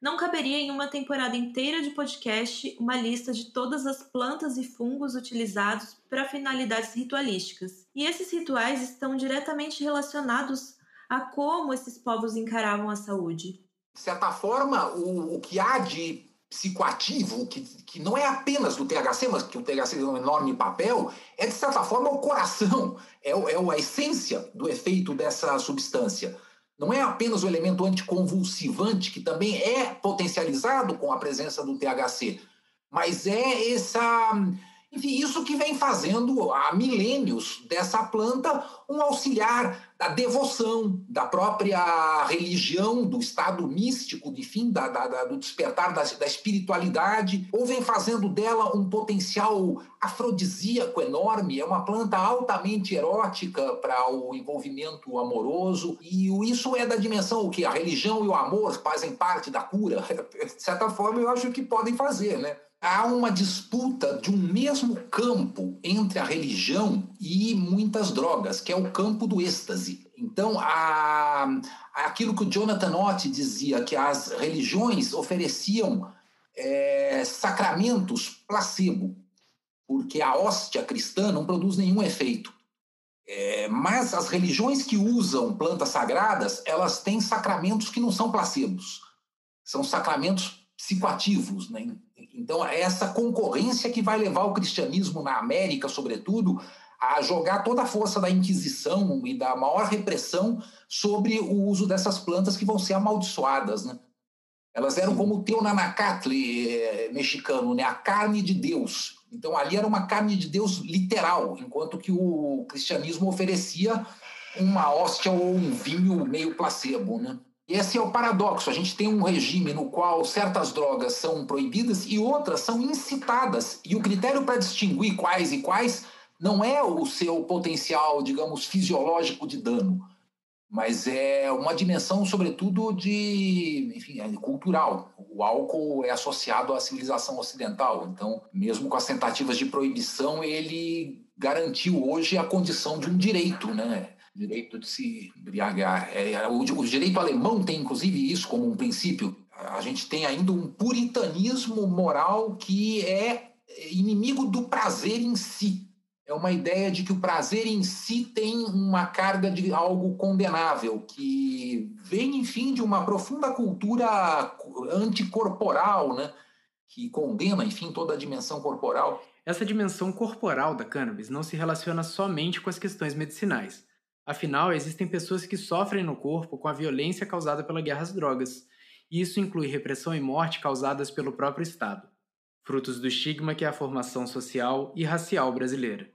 Não caberia em uma temporada inteira de podcast uma lista de todas as plantas e fungos utilizados para finalidades ritualísticas. E esses rituais estão diretamente relacionados a como esses povos encaravam a saúde. De certa forma, o, o que há de psicoativo, que, que não é apenas do THC, mas que o THC tem um enorme papel, é de certa forma o coração, é, é a essência do efeito dessa substância. Não é apenas o elemento anticonvulsivante, que também é potencializado com a presença do THC, mas é essa, isso que vem fazendo há milênios dessa planta um auxiliar da devoção, da própria religião, do estado místico, enfim, da, da, do despertar da, da espiritualidade, ou vem fazendo dela um potencial afrodisíaco enorme. É uma planta altamente erótica para o envolvimento amoroso, e isso é da dimensão que a religião e o amor fazem parte da cura. De certa forma, eu acho que podem fazer, né? Há uma disputa de um mesmo campo entre a religião e muitas drogas, que é o campo do êxtase. Então, a, aquilo que o Jonathan Ott dizia, que as religiões ofereciam é, sacramentos placebo, porque a hóstia cristã não produz nenhum efeito. É, mas as religiões que usam plantas sagradas, elas têm sacramentos que não são placebos, são sacramentos psicoativos, né? Então, é essa concorrência que vai levar o cristianismo na América, sobretudo, a jogar toda a força da Inquisição e da maior repressão sobre o uso dessas plantas que vão ser amaldiçoadas. Né? Elas eram como o Teonanacatli eh, mexicano, né? a carne de Deus. Então, ali era uma carne de Deus literal, enquanto que o cristianismo oferecia uma hóstia ou um vinho meio placebo. Né? Esse é o paradoxo. A gente tem um regime no qual certas drogas são proibidas e outras são incitadas. E o critério para distinguir quais e quais não é o seu potencial, digamos, fisiológico de dano, mas é uma dimensão, sobretudo, de, enfim, é cultural. O álcool é associado à civilização ocidental, então, mesmo com as tentativas de proibição, ele garantiu hoje a condição de um direito, né? Direito de se embriagar. É, o, o direito alemão tem, inclusive, isso como um princípio. A gente tem ainda um puritanismo moral que é inimigo do prazer em si. É uma ideia de que o prazer em si tem uma carga de algo condenável, que vem, enfim, de uma profunda cultura anticorporal, né? que condena, enfim, toda a dimensão corporal. Essa dimensão corporal da cannabis não se relaciona somente com as questões medicinais. Afinal, existem pessoas que sofrem no corpo com a violência causada pela guerra às drogas, e isso inclui repressão e morte causadas pelo próprio Estado, frutos do estigma que é a formação social e racial brasileira.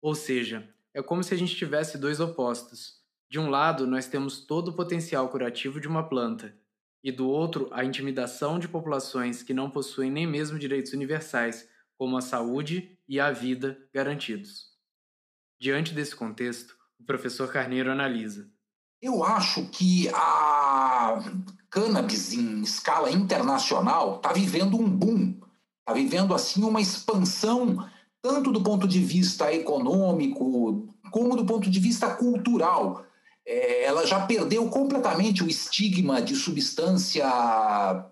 Ou seja, é como se a gente tivesse dois opostos. De um lado, nós temos todo o potencial curativo de uma planta, e do outro, a intimidação de populações que não possuem nem mesmo direitos universais, como a saúde e a vida garantidos. Diante desse contexto, o professor Carneiro analisa. Eu acho que a cannabis em escala internacional está vivendo um boom, está vivendo assim uma expansão tanto do ponto de vista econômico como do ponto de vista cultural. É, ela já perdeu completamente o estigma de substância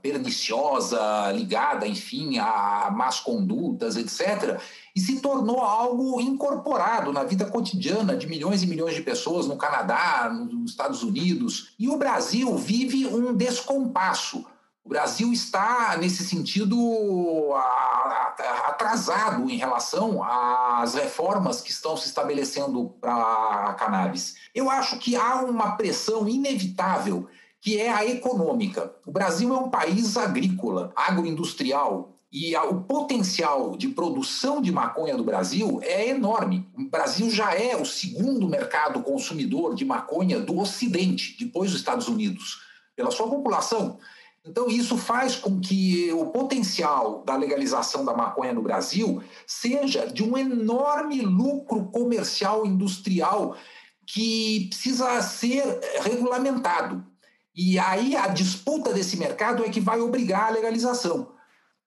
perniciosa ligada, enfim, a más condutas, etc e se tornou algo incorporado na vida cotidiana de milhões e milhões de pessoas no Canadá, nos Estados Unidos. E o Brasil vive um descompasso. O Brasil está, nesse sentido, atrasado em relação às reformas que estão se estabelecendo para a cannabis. Eu acho que há uma pressão inevitável que é a econômica. O Brasil é um país agrícola, agroindustrial, e o potencial de produção de maconha do Brasil é enorme. O Brasil já é o segundo mercado consumidor de maconha do Ocidente, depois dos Estados Unidos, pela sua população. Então, isso faz com que o potencial da legalização da maconha no Brasil seja de um enorme lucro comercial industrial que precisa ser regulamentado. E aí a disputa desse mercado é que vai obrigar a legalização.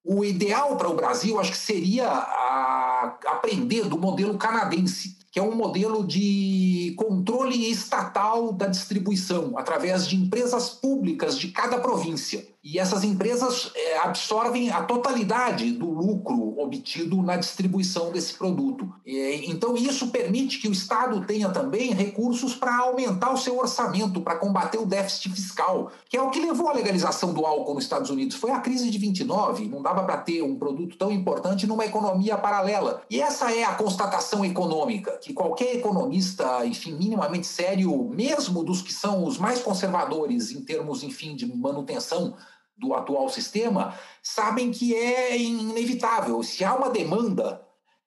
O ideal para o Brasil, acho que seria a, aprender do modelo canadense, que é um modelo de controle estatal da distribuição, através de empresas públicas de cada província. E essas empresas é, absorvem a totalidade do lucro obtido na distribuição desse produto. Então, isso permite que o Estado tenha também recursos para aumentar o seu orçamento, para combater o déficit fiscal, que é o que levou à legalização do álcool nos Estados Unidos. Foi a crise de 29, não dava para ter um produto tão importante numa economia paralela. E essa é a constatação econômica, que qualquer economista, enfim, minimamente sério, mesmo dos que são os mais conservadores em termos, enfim, de manutenção do atual sistema sabem que é inevitável. Se há uma demanda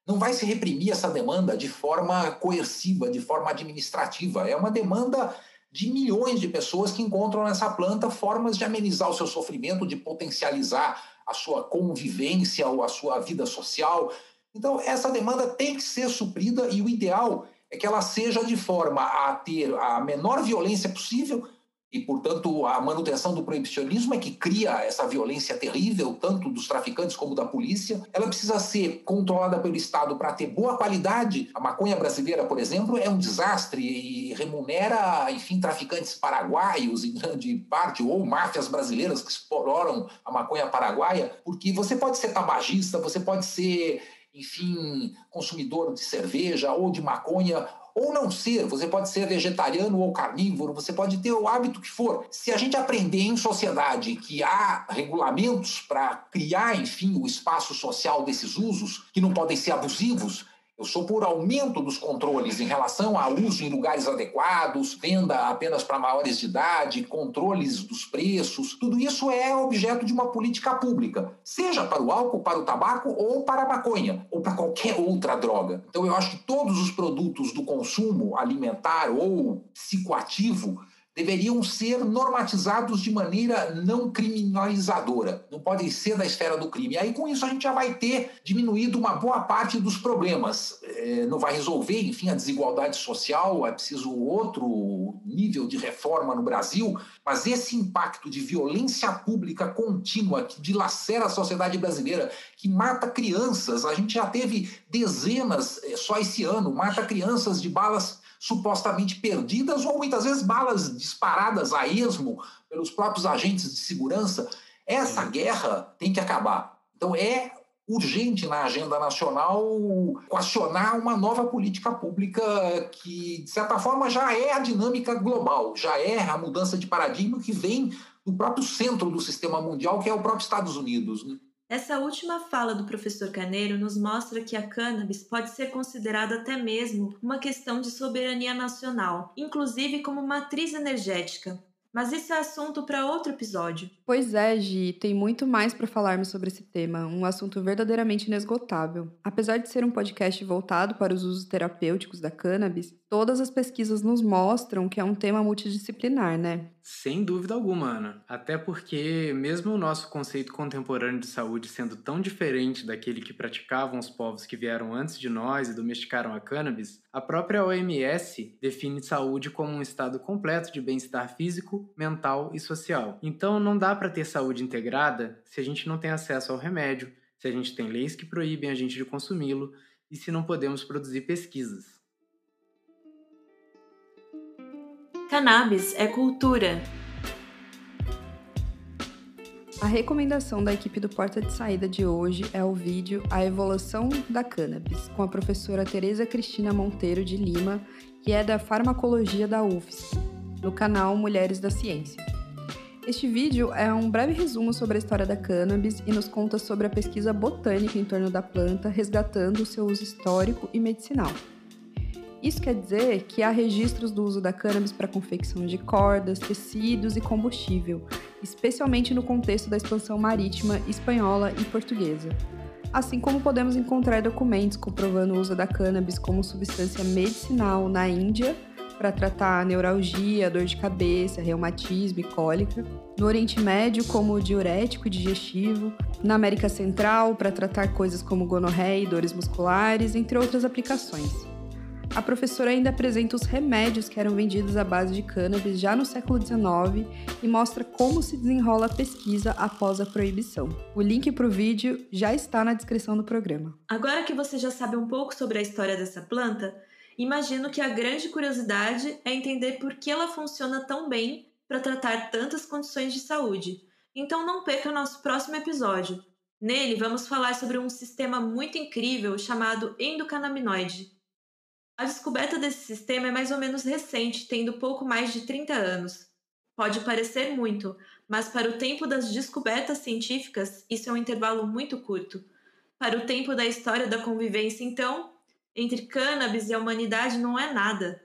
não vai se reprimir essa demanda de forma coerciva, de forma administrativa. É uma demanda de milhões de pessoas que encontram nessa planta formas de amenizar o seu sofrimento, de potencializar a sua convivência ou a sua vida social. Então, essa demanda tem que ser suprida e o ideal é que ela seja de forma a ter a menor violência possível, e, portanto, a manutenção do proibicionismo é que cria essa violência terrível, tanto dos traficantes como da polícia. Ela precisa ser controlada pelo Estado para ter boa qualidade. A maconha brasileira, por exemplo, é um desastre e remunera, enfim, traficantes paraguaios, em grande parte, ou máfias brasileiras que exploram a maconha paraguaia, porque você pode ser tabagista, você pode ser enfim, consumidor de cerveja ou de maconha, ou não ser, você pode ser vegetariano ou carnívoro, você pode ter o hábito que for. Se a gente aprender em sociedade que há regulamentos para criar, enfim, o espaço social desses usos, que não podem ser abusivos, eu sou por aumento dos controles em relação ao uso em lugares adequados, venda apenas para maiores de idade, controles dos preços. Tudo isso é objeto de uma política pública, seja para o álcool, para o tabaco ou para a maconha, ou para qualquer outra droga. Então eu acho que todos os produtos do consumo alimentar ou psicoativo deveriam ser normatizados de maneira não criminalizadora, não podem ser da esfera do crime. Aí, com isso, a gente já vai ter diminuído uma boa parte dos problemas. É, não vai resolver, enfim, a desigualdade social, é preciso outro nível de reforma no Brasil, mas esse impacto de violência pública contínua que dilacera a sociedade brasileira, que mata crianças, a gente já teve dezenas é, só esse ano, mata crianças de balas supostamente perdidas ou muitas vezes balas disparadas a esmo pelos próprios agentes de segurança. Essa guerra tem que acabar. Então é urgente na agenda nacional questionar uma nova política pública que, de certa forma, já é a dinâmica global, já é a mudança de paradigma que vem do próprio centro do sistema mundial, que é o próprio Estados Unidos. Né? Essa última fala do professor Carneiro nos mostra que a cannabis pode ser considerada até mesmo uma questão de soberania nacional, inclusive como matriz energética. Mas isso é assunto para outro episódio. Pois é, Gi, tem muito mais para falarmos sobre esse tema, um assunto verdadeiramente inesgotável. Apesar de ser um podcast voltado para os usos terapêuticos da cannabis, todas as pesquisas nos mostram que é um tema multidisciplinar, né? Sem dúvida alguma, Ana. Até porque, mesmo o nosso conceito contemporâneo de saúde sendo tão diferente daquele que praticavam os povos que vieram antes de nós e domesticaram a cannabis, a própria OMS define saúde como um estado completo de bem-estar físico, mental e social. Então, não dá para ter saúde integrada se a gente não tem acesso ao remédio, se a gente tem leis que proíbem a gente de consumi-lo e se não podemos produzir pesquisas. Cannabis é cultura. A recomendação da equipe do Porta de Saída de hoje é o vídeo A Evolução da Cannabis, com a professora Tereza Cristina Monteiro de Lima, que é da Farmacologia da UFSC, no canal Mulheres da Ciência. Este vídeo é um breve resumo sobre a história da cannabis e nos conta sobre a pesquisa botânica em torno da planta, resgatando o seu uso histórico e medicinal. Isso quer dizer que há registros do uso da cannabis para confecção de cordas, tecidos e combustível, especialmente no contexto da expansão marítima espanhola e portuguesa. Assim como podemos encontrar documentos comprovando o uso da cannabis como substância medicinal na Índia para tratar neuralgia, dor de cabeça, reumatismo e cólica, no Oriente Médio como diurético e digestivo, na América Central para tratar coisas como gonorreia e dores musculares, entre outras aplicações. A professora ainda apresenta os remédios que eram vendidos à base de cannabis já no século XIX e mostra como se desenrola a pesquisa após a proibição. O link para o vídeo já está na descrição do programa. Agora que você já sabe um pouco sobre a história dessa planta, imagino que a grande curiosidade é entender por que ela funciona tão bem para tratar tantas condições de saúde. Então não perca o nosso próximo episódio. Nele vamos falar sobre um sistema muito incrível chamado endocannabinoide a descoberta desse sistema é mais ou menos recente, tendo pouco mais de 30 anos. Pode parecer muito, mas para o tempo das descobertas científicas, isso é um intervalo muito curto. Para o tempo da história da convivência, então, entre cannabis e a humanidade não é nada.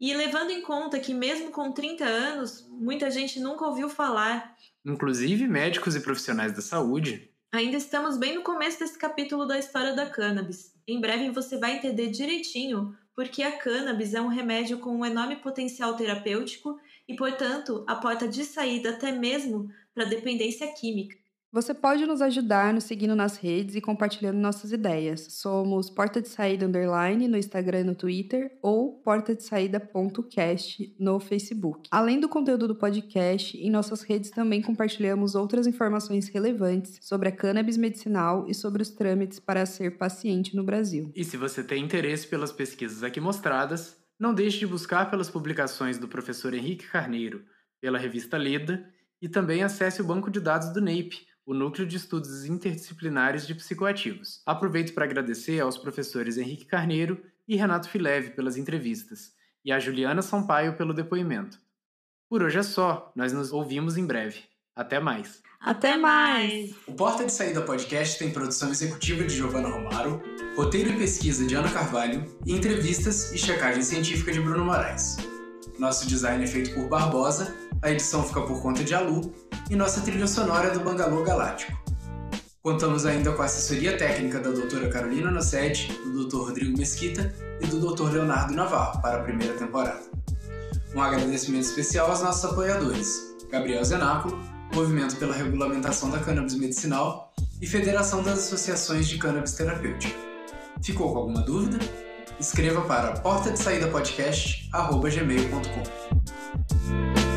E levando em conta que, mesmo com 30 anos, muita gente nunca ouviu falar. Inclusive médicos e profissionais da saúde Ainda estamos bem no começo desse capítulo da história da cannabis. Em breve você vai entender direitinho porque a cannabis é um remédio com um enorme potencial terapêutico e, portanto, a porta de saída até mesmo para dependência química. Você pode nos ajudar nos seguindo nas redes e compartilhando nossas ideias. Somos Porta de Saída Underline no Instagram e no Twitter ou porta de saída.cast no Facebook. Além do conteúdo do podcast, em nossas redes também compartilhamos outras informações relevantes sobre a cannabis medicinal e sobre os trâmites para ser paciente no Brasil. E se você tem interesse pelas pesquisas aqui mostradas, não deixe de buscar pelas publicações do professor Henrique Carneiro, pela revista Leda e também acesse o banco de dados do NAPE o Núcleo de Estudos Interdisciplinares de Psicoativos. Aproveito para agradecer aos professores Henrique Carneiro e Renato Fileve pelas entrevistas, e a Juliana Sampaio pelo depoimento. Por hoje é só, nós nos ouvimos em breve. Até mais. Até mais! O Porta de Saída Podcast tem produção executiva de Giovanna Romaro, roteiro e pesquisa de Ana Carvalho e entrevistas e checagem científica de Bruno Moraes. Nosso design é feito por Barbosa, a edição fica por conta de Alu e nossa trilha sonora do Bangalô Galáctico. Contamos ainda com a assessoria técnica da doutora Carolina Nossetti, do Dr. Rodrigo Mesquita e do Dr. Leonardo Navarro para a primeira temporada. Um agradecimento especial aos nossos apoiadores, Gabriel Zenáculo, Movimento pela Regulamentação da Cannabis Medicinal e Federação das Associações de Cannabis Terapêutica. Ficou com alguma dúvida? Escreva para porta de saída podcast@gmail.com.